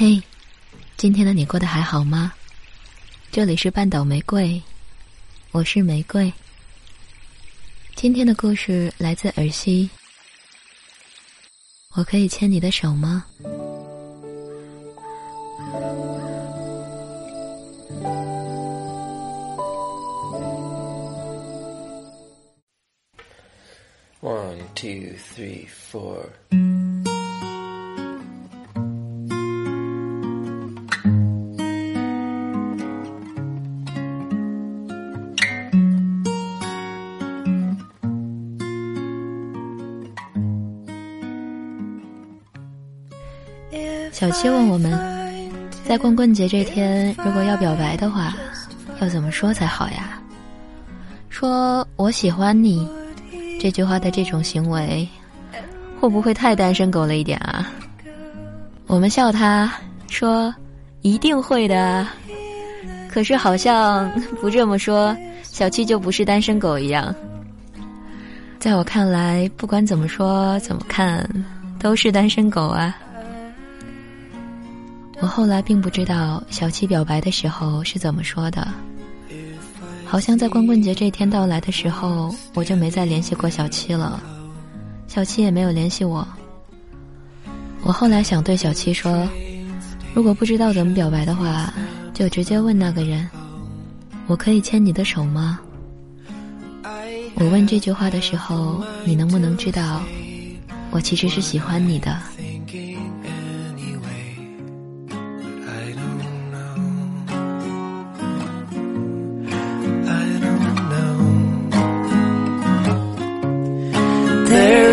嘿，今天的你过得还好吗？这里是半岛玫瑰，我是玫瑰。今天的故事来自尔西。我可以牵你的手吗？One, two, three, four. 小七问我们，在光棍节这天，如果要表白的话，要怎么说才好呀？说我喜欢你，这句话的这种行为，会不会太单身狗了一点啊？我们笑他说，一定会的。可是好像不这么说，小七就不是单身狗一样。在我看来，不管怎么说怎么看，都是单身狗啊。我后来并不知道小七表白的时候是怎么说的，好像在光棍节这天到来的时候，我就没再联系过小七了，小七也没有联系我。我后来想对小七说，如果不知道怎么表白的话，就直接问那个人：“我可以牵你的手吗？”我问这句话的时候，你能不能知道，我其实是喜欢你的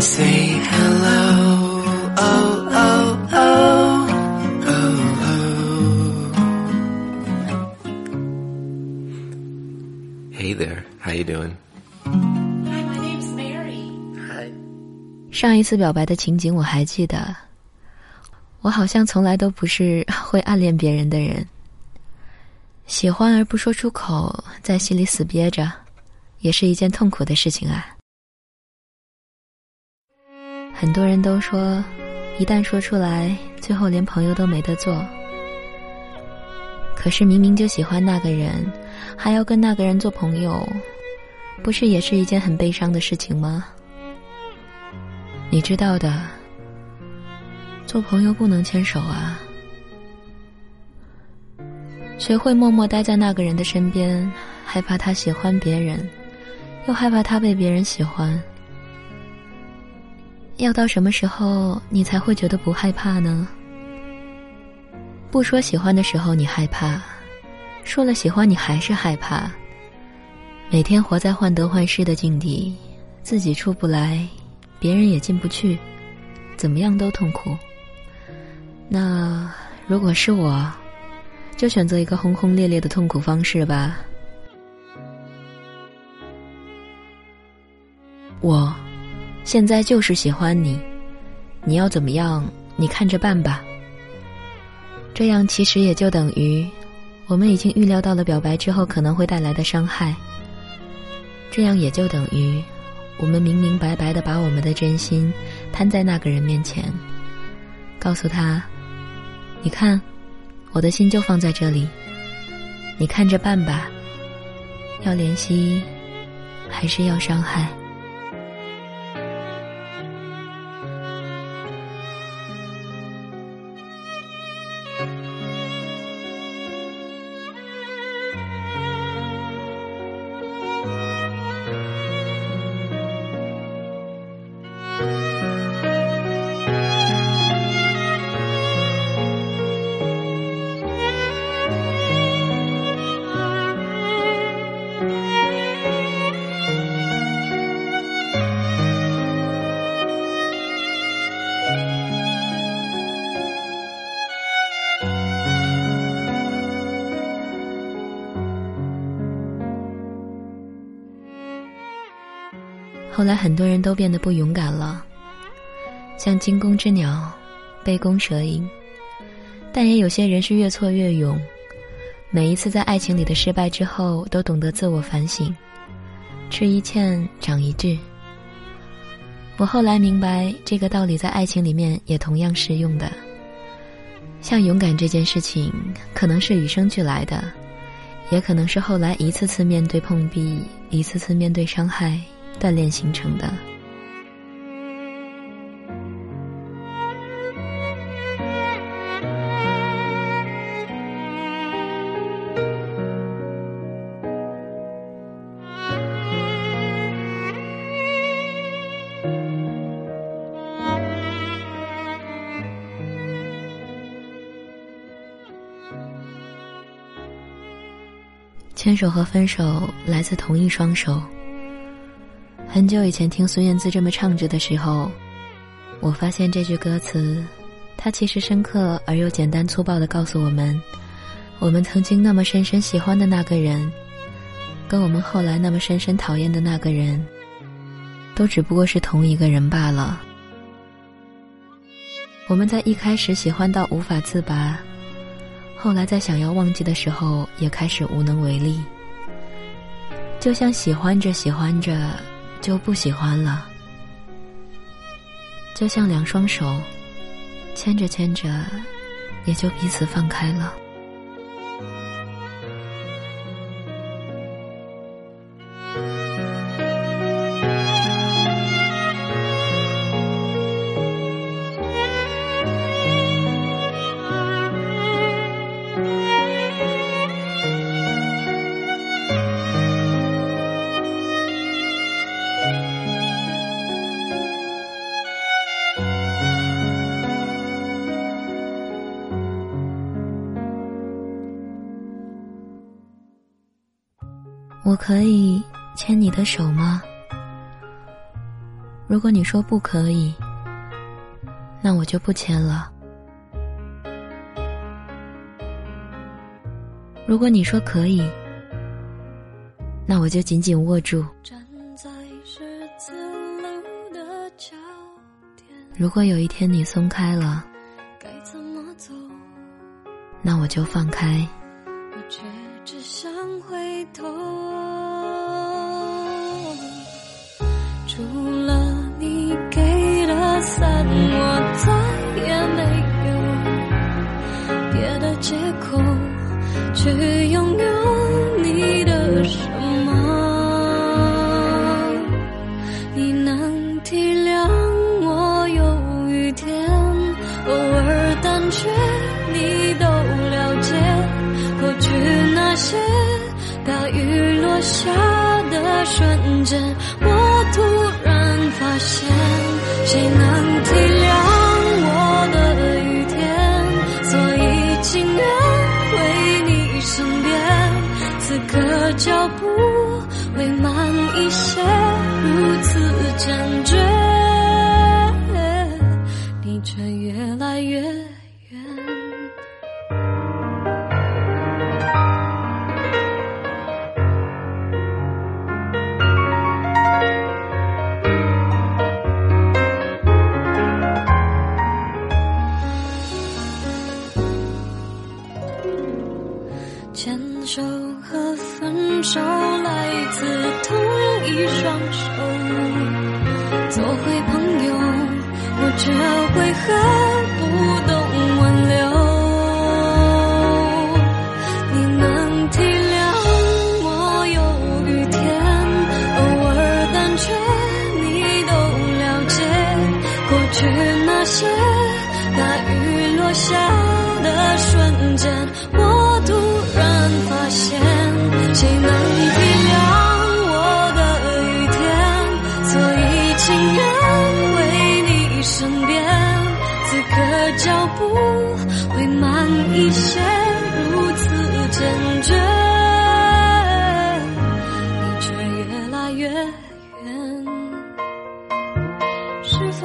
Say hello. Oh, oh, oh, oh, oh. Hey there, how you doing? Hi, my name's Mary. Hi. 上一次表白的情景我还记得，我好像从来都不是会暗恋别人的人。喜欢而不说出口，在心里死憋着，也是一件痛苦的事情啊。很多人都说，一旦说出来，最后连朋友都没得做。可是明明就喜欢那个人，还要跟那个人做朋友，不是也是一件很悲伤的事情吗？你知道的，做朋友不能牵手啊。学会默默待在那个人的身边，害怕他喜欢别人，又害怕他被别人喜欢。要到什么时候你才会觉得不害怕呢？不说喜欢的时候你害怕，说了喜欢你还是害怕。每天活在患得患失的境地，自己出不来，别人也进不去，怎么样都痛苦。那如果是我，就选择一个轰轰烈烈的痛苦方式吧。我。现在就是喜欢你，你要怎么样？你看着办吧。这样其实也就等于，我们已经预料到了表白之后可能会带来的伤害。这样也就等于，我们明明白白的把我们的真心摊在那个人面前，告诉他：“你看，我的心就放在这里，你看着办吧。要怜惜，还是要伤害？”后来很多人都变得不勇敢了，像惊弓之鸟，杯弓蛇影。但也有些人是越挫越勇，每一次在爱情里的失败之后，都懂得自我反省，吃一堑长一智。我后来明白，这个道理在爱情里面也同样适用的。像勇敢这件事情，可能是与生俱来的，也可能是后来一次次面对碰壁，一次次面对伤害，锻炼形成的。牵手和分手来自同一双手。很久以前听孙燕姿这么唱着的时候，我发现这句歌词，它其实深刻而又简单粗暴的告诉我们，我们曾经那么深深喜欢的那个人，跟我们后来那么深深讨厌的那个人，都只不过是同一个人罢了。我们在一开始喜欢到无法自拔。后来在想要忘记的时候，也开始无能为力。就像喜欢着喜欢着，就不喜欢了；就像两双手牵着牵着，也就彼此放开了。可以牵你的手吗？如果你说不可以，那我就不牵了。如果你说可以，那我就紧紧握住。如果有一天你松开了，那我就放开。只想回头除了你给的伞，我再也没有别的借口去拥有下的瞬间，我突然。发现谁能体谅我的雨天，所以情愿回你身边。此刻脚步双手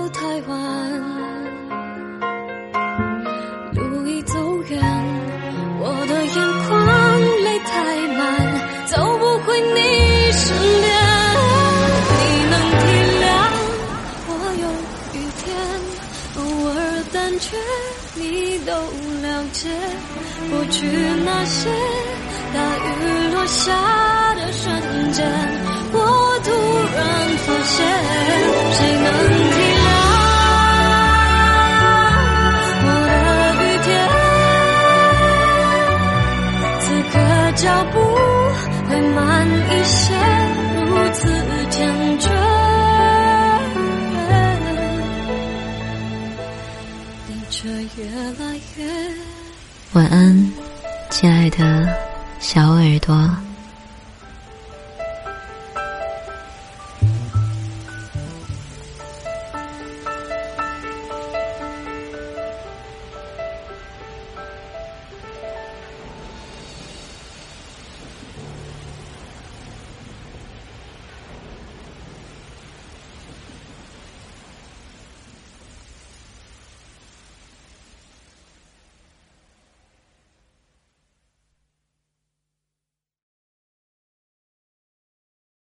都太晚路已走远我的眼眶泪太满走不回你身边你能体谅我有雨天偶尔胆怯你都了解过去那些大雨落下的瞬间我突然发现谁能晚安，亲爱的小耳朵。